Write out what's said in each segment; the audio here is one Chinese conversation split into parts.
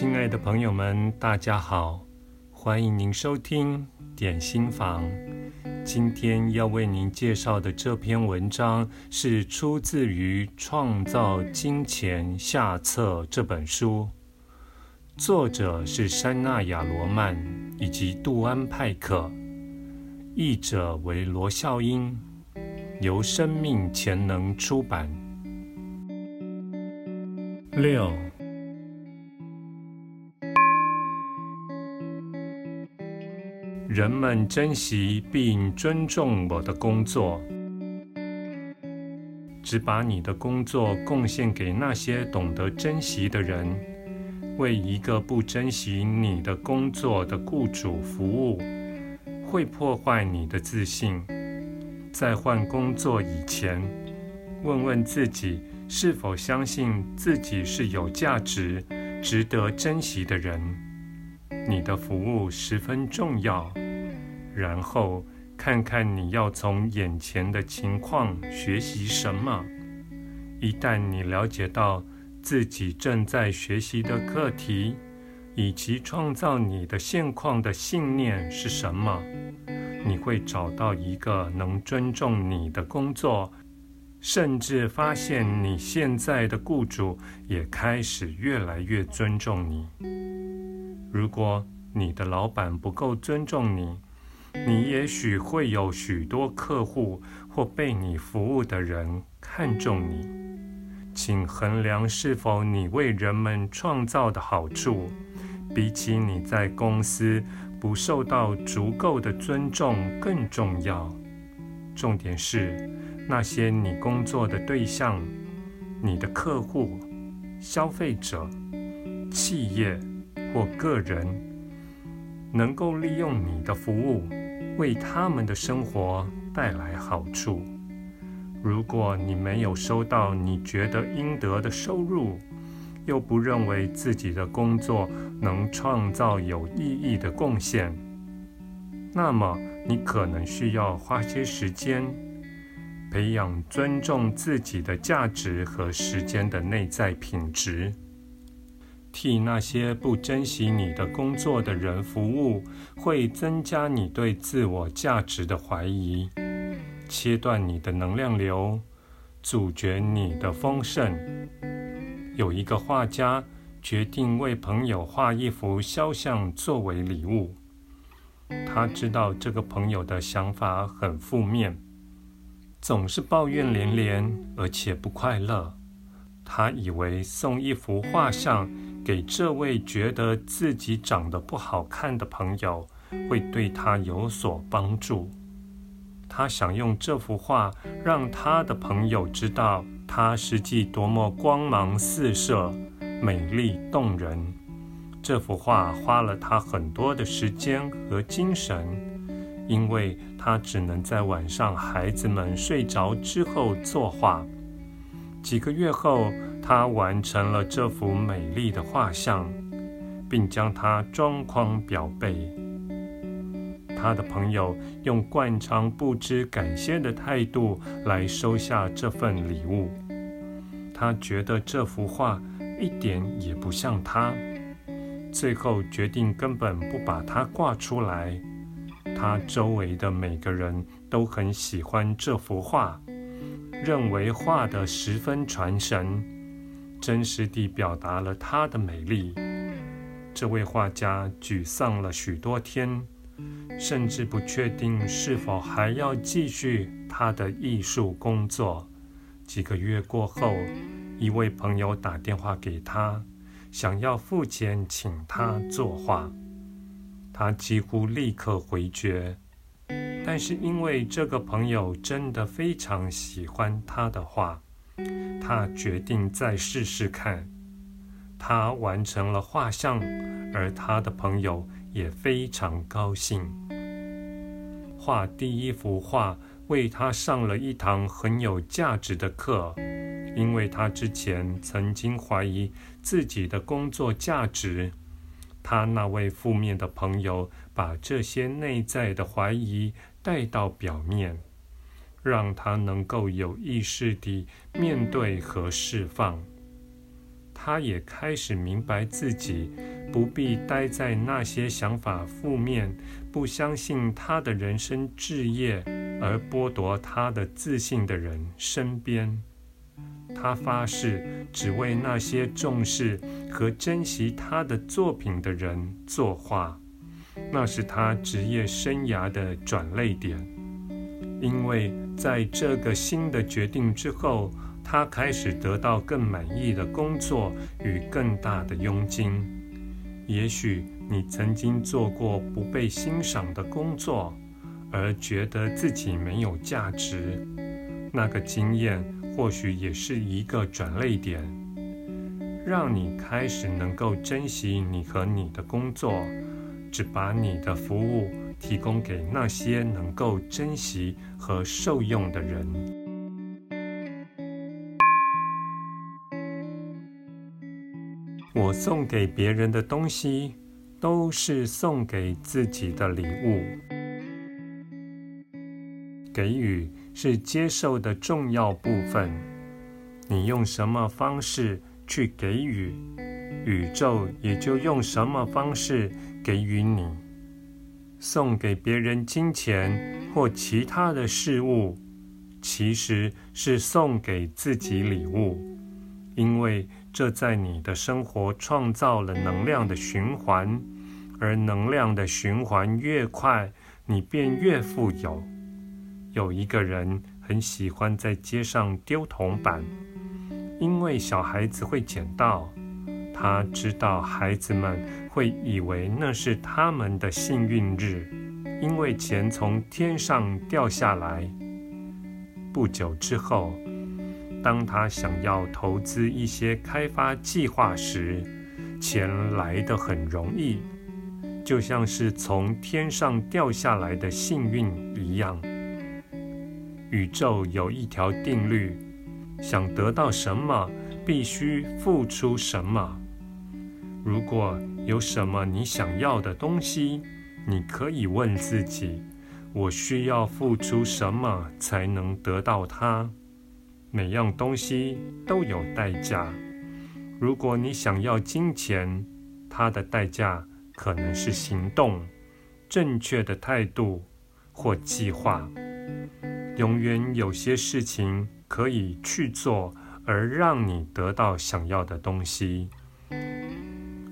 亲爱的朋友们，大家好，欢迎您收听点心房。今天要为您介绍的这篇文章是出自于《创造金钱下册》这本书，作者是珊娜·亚罗曼以及杜安·派克，译者为罗孝英，由生命潜能出版。六。人们珍惜并尊重我的工作，只把你的工作贡献给那些懂得珍惜的人，为一个不珍惜你的工作的雇主服务，会破坏你的自信。在换工作以前，问问自己是否相信自己是有价值、值得珍惜的人。你的服务十分重要，然后看看你要从眼前的情况学习什么。一旦你了解到自己正在学习的课题，以及创造你的现况的信念是什么，你会找到一个能尊重你的工作，甚至发现你现在的雇主也开始越来越尊重你。如果你的老板不够尊重你，你也许会有许多客户或被你服务的人看重你。请衡量是否你为人们创造的好处，比起你在公司不受到足够的尊重更重要。重点是那些你工作的对象、你的客户、消费者、企业。或个人能够利用你的服务，为他们的生活带来好处。如果你没有收到你觉得应得的收入，又不认为自己的工作能创造有意义的贡献，那么你可能需要花些时间，培养尊重自己的价值和时间的内在品质。替那些不珍惜你的工作的人服务，会增加你对自我价值的怀疑，切断你的能量流，阻绝你的丰盛。有一个画家决定为朋友画一幅肖像作为礼物。他知道这个朋友的想法很负面，总是抱怨连连，而且不快乐。他以为送一幅画像。给这位觉得自己长得不好看的朋友，会对他有所帮助。他想用这幅画让他的朋友知道他实际多么光芒四射、美丽动人。这幅画花了他很多的时间和精神，因为他只能在晚上孩子们睡着之后作画。几个月后，他完成了这幅美丽的画像，并将它装框裱背。他的朋友用惯常不知感谢的态度来收下这份礼物。他觉得这幅画一点也不像他，最后决定根本不把它挂出来。他周围的每个人都很喜欢这幅画，认为画得十分传神。真实地表达了她的美丽。这位画家沮丧了许多天，甚至不确定是否还要继续他的艺术工作。几个月过后，一位朋友打电话给他，想要付钱请他作画。他几乎立刻回绝，但是因为这个朋友真的非常喜欢他的画。他决定再试试看。他完成了画像，而他的朋友也非常高兴。画第一幅画为他上了一堂很有价值的课，因为他之前曾经怀疑自己的工作价值。他那位负面的朋友把这些内在的怀疑带到表面。让他能够有意识地面对和释放。他也开始明白自己不必待在那些想法负面、不相信他的人生志业而剥夺他的自信的人身边。他发誓只为那些重视和珍惜他的作品的人作画，那是他职业生涯的转捩点。因为在这个新的决定之后，他开始得到更满意的工作与更大的佣金。也许你曾经做过不被欣赏的工作，而觉得自己没有价值。那个经验或许也是一个转捩点，让你开始能够珍惜你和你的工作，只把你的服务提供给那些能够珍惜和受用的人。我送给别人的东西，都是送给自己的礼物。给予是接受的重要部分。你用什么方式去给予，宇宙也就用什么方式给予你。送给别人金钱或其他的事物，其实是送给自己礼物，因为。这在你的生活创造了能量的循环，而能量的循环越快，你便越富有。有一个人很喜欢在街上丢铜板，因为小孩子会捡到，他知道孩子们会以为那是他们的幸运日，因为钱从天上掉下来。不久之后，当他想要投资一些开发计划时，钱来得很容易，就像是从天上掉下来的幸运一样。宇宙有一条定律：想得到什么，必须付出什么。如果有什么你想要的东西，你可以问自己：我需要付出什么才能得到它？每样东西都有代价。如果你想要金钱，它的代价可能是行动、正确的态度或计划。永远有些事情可以去做，而让你得到想要的东西。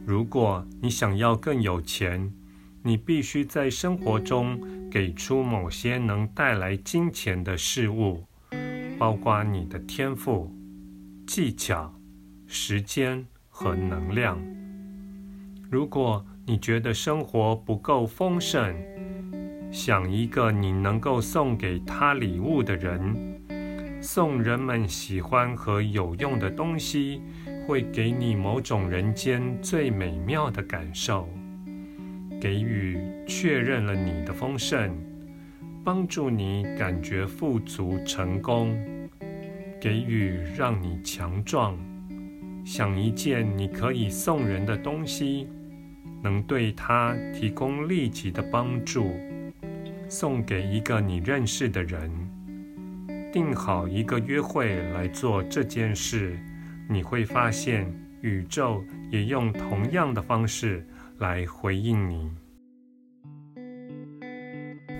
如果你想要更有钱，你必须在生活中给出某些能带来金钱的事物。包括你的天赋、技巧、时间和能量。如果你觉得生活不够丰盛，想一个你能够送给他礼物的人。送人们喜欢和有用的东西，会给你某种人间最美妙的感受。给予确认了你的丰盛。帮助你感觉富足成功，给予让你强壮。想一件你可以送人的东西，能对他提供立即的帮助，送给一个你认识的人。定好一个约会来做这件事，你会发现宇宙也用同样的方式来回应你。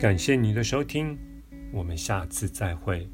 感谢你的收听，我们下次再会。